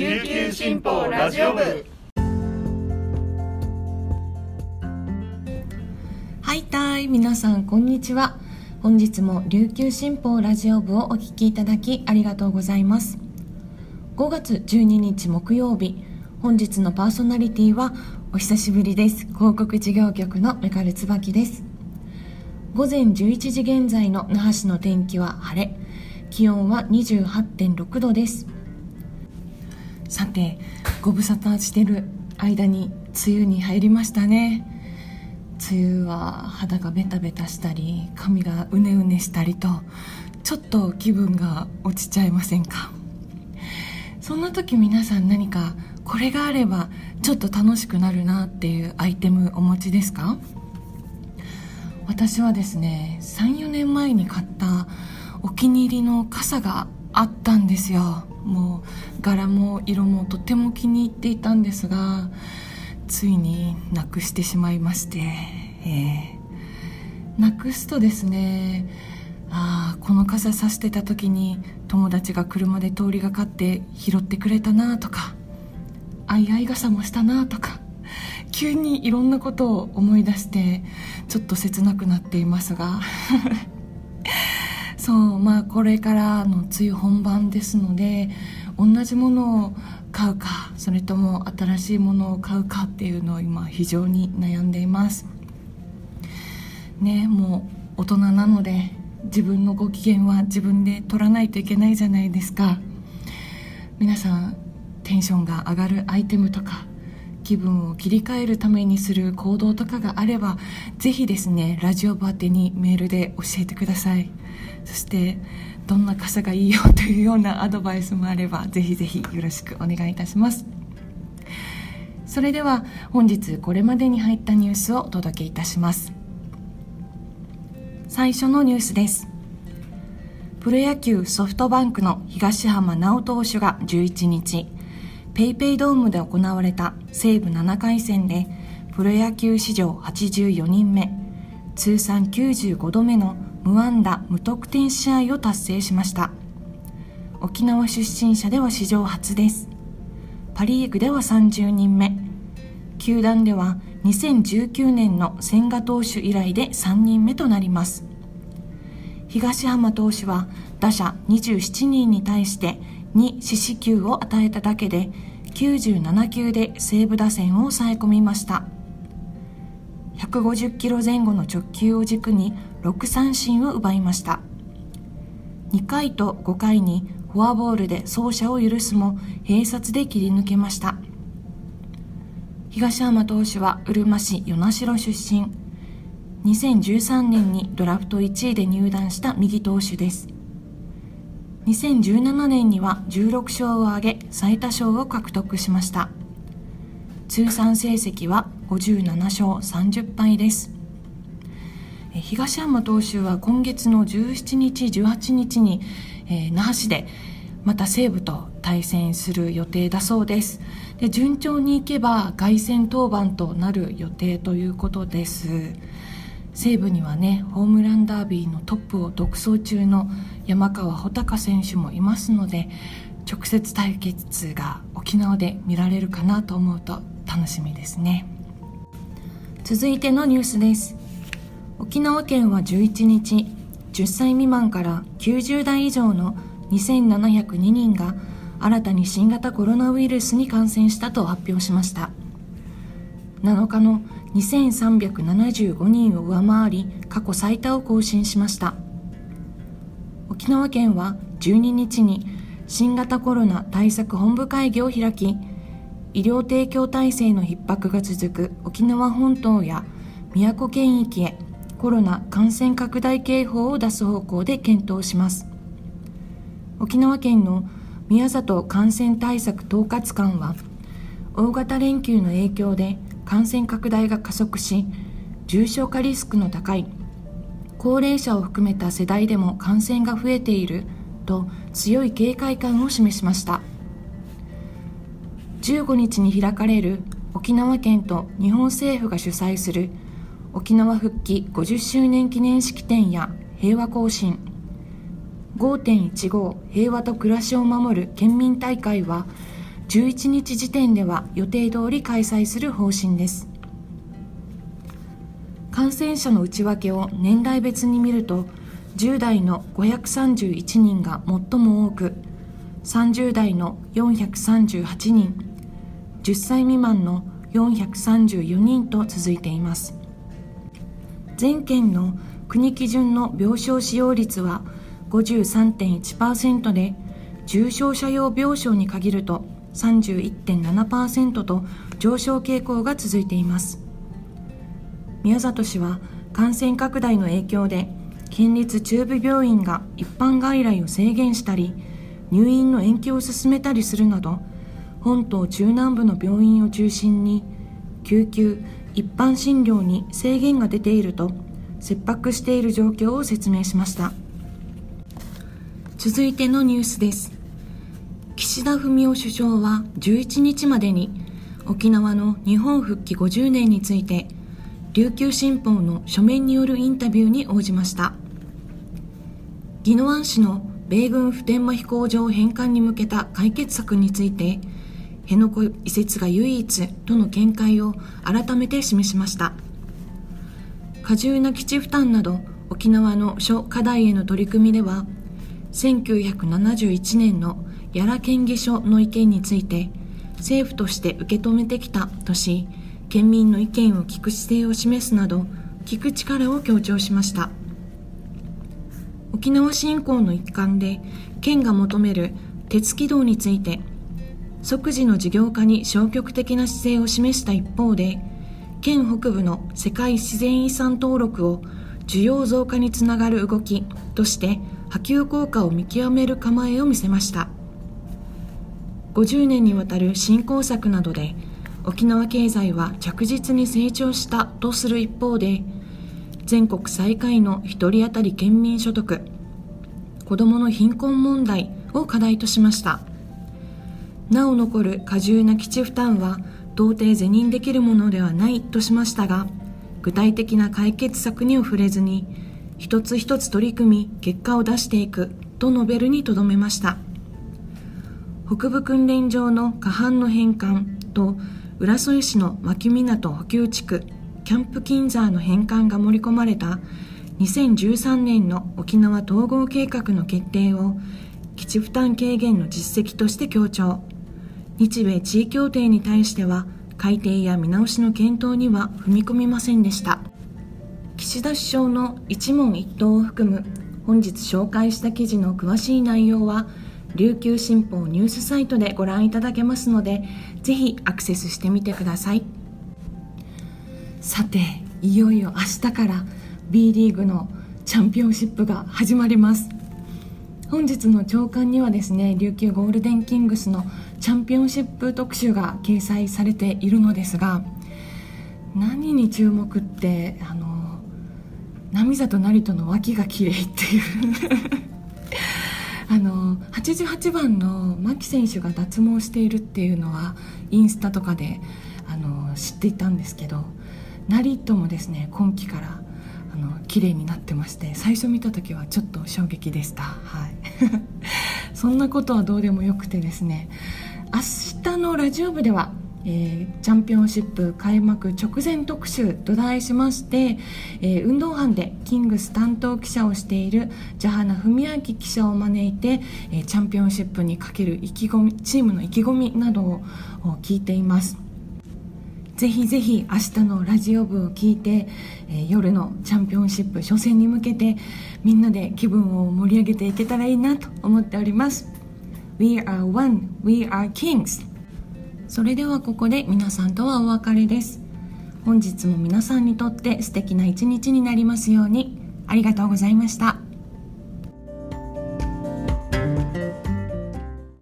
琉球新報ラジオ部。はいたい皆さんこんにちは。本日も琉球新報ラジオ部をお聞きいただきありがとうございます。5月12日木曜日本日のパーソナリティはお久しぶりです。広告事業局のメカル椿です。午前11時現在の那覇市の天気は晴れ。気温は28.6度です。さてご無沙汰してる間に梅雨に入りましたね。梅雨は肌がベタベタしたり髪がうねうねしたりとちょっと気分が落ちちゃいませんか？そんな時皆さん何かこれがあればちょっと楽しくなるなっていうアイテムお持ちですか？私はですね34年前に買ったお気に入りの傘があったんですよ。もう柄も色もとても気に入っていたんですがついになくしてしまいまして、えー、なくすとですねああこの傘さしてた時に友達が車で通りがかって拾ってくれたなとかあいあい傘もしたなとか急にいろんなことを思い出してちょっと切なくなっていますが。そうまあこれからの梅雨本番ですので同じものを買うかそれとも新しいものを買うかっていうのを今非常に悩んでいます。ねもう大人なので自分のご機嫌は自分で取らないといけないじゃないですか。皆さんテンションが上がるアイテムとか気分を切り替えるためにする行動とかがあればぜひですねラジオ部宛てにメールで教えてください。そしてどんな傘がいいよというようなアドバイスもあればぜひぜひよろしくお願いいたします。それでは本日これまでに入ったニュースをお届けいたします。最初のニュースです。プロ野球ソフトバンクの東浜直投手が11日ペイペイドームで行われた西武7回戦でプロ野球史上84人目通算95度目の無安打無得点試合を達成しました。沖縄出身者では史上初です。パ・リーグでは30人目。球団では2019年の千賀投手以来で3人目となります。東浜投手は打者27人に対して2四死球を与えただけで97球で西武打線を抑え込みました。150キロ前後の直球を軸に6三振を奪いました。2回と5回にフォアボールで走者を許すも併殺で切り抜けました。東浜投手はうるま市与那城出身。2013年にドラフト1位で入団した右投手です。2017年には16勝を挙げ最多勝を獲得しました。通算成績は57勝30敗です。東山投手は今月の17日18日に、えー、那覇市でまた西武と対戦する予定だそうです。で順調にいけば凱旋登板となる予定ということです。西武にはねホームランダービーのトップを独走中の山川穂高選手もいますので直接対決が沖縄で見られるかなと思うと楽しみですね。続いてのニュースです。沖縄県は11日10歳未満から90代以上の2702人が新たに新型コロナウイルスに感染したと発表しました。7日の2375人を上回り過去最多を更新しました。沖縄県は12日に新型コロナ対策本部会議を開き医療提供体制の逼迫が続く沖縄本島や宮古県域へコロナ感染拡大警報を出す方向で検討します。沖縄県の宮里感染対策統括官は大型連休の影響で感染拡大が加速し重症化リスクの高い高齢者を含めた世代でも感染が増えていると強い警戒感を示しました。15日に開かれる沖縄県と日本政府が主催する沖縄復帰50周年記念式典や平和行進5.15平和と暮らしを守る県民大会は11日時点では予定通り開催する方針です。感染者の内訳を年代別に見ると10代の531人が最も多く30代の438人10歳未満の434人と続いています。全県の国基準の病床使用率は53.1%で重症者用病床に限ると31.7%と上昇傾向が続いています。宮里氏は感染拡大の影響で県立中部病院が一般外来を制限したり入院の延期を進めたりするなど本島中南部の病院を中心に救急一般診療に制限が出ていると切迫している状況を説明しました。続いてのニュースです。岸田文雄首相は11日までに沖縄の日本復帰50年について琉球新報の書面によるインタビューに応じました。宜野湾市の米軍普天間飛行場返還に向けた解決策について辺野古移設が唯一との見解を改めて示しました。過重な基地負担など沖縄の諸課題への取り組みでは1971年の屋良県議所の意見について政府として受け止めてきたとし県民の意見を聞く姿勢を示すなど聞く力を強調しました。沖縄振興の一環で県が求める鉄軌道について即時の事業化に消極的な姿勢を示した一方で県北部の世界自然遺産登録を需要増加につながる動きとして波及効果を見極める構えを見せました。50年にわたる振興策などで沖縄経済は着実に成長したとする一方で全国最下位の1人当たり県民所得子どもの貧困問題を課題としました。なお残る過重な基地負担は到底是認できるものではないとしましたが具体的な解決策には触れずに一つ一つ取り組み結果を出していくと述べるにとどめました。北部訓練場の過半の返還と浦添市の牧港補給地区キャンプキンザーの返還が盛り込まれた2013年の沖縄統合計画の決定を基地負担軽減の実績として強調。日米地位協定に対しては改定や見直しの検討には踏み込みませんでした。岸田首相の一問一答を含む本日紹介した記事の詳しい内容は琉球新報ニュースサイトでご覧いただけますのでぜひアクセスしてみてください。さていよいよ明日から B リーグのチャンピオンシップが始まります。本日の朝刊にはですね琉球ゴールデンキングスのチャンピオンシップ特集が掲載されているのですが何に注目ってあの波里成人の脇が綺麗っていう。あの88番の牧選手が脱毛しているっていうのはインスタとかであの知っていたんですけど成ともですね今季からあの綺麗になってまして最初見た時はちょっと衝撃でした、はい、そんなことはどうでもよくてですね明日のラジオ部ではえー、チャンピオンシップ開幕直前特集と題しまして、えー、運動班でキングス担当記者をしているジャハナ文明記者を招いて、えー、チャンピオンシップにかける意気込みチームの意気込みなどを聞いています。ぜひぜひ明日のラジオ部を聞いて、え夜のチャンピオンシップ初戦に向けてみんなで気分を盛り上げていけたらいいなと思っております。We are one, we are kings. それではここで皆さんとはお別れです。本日も皆さんにとって素敵な一日になりますように。ありがとうございました。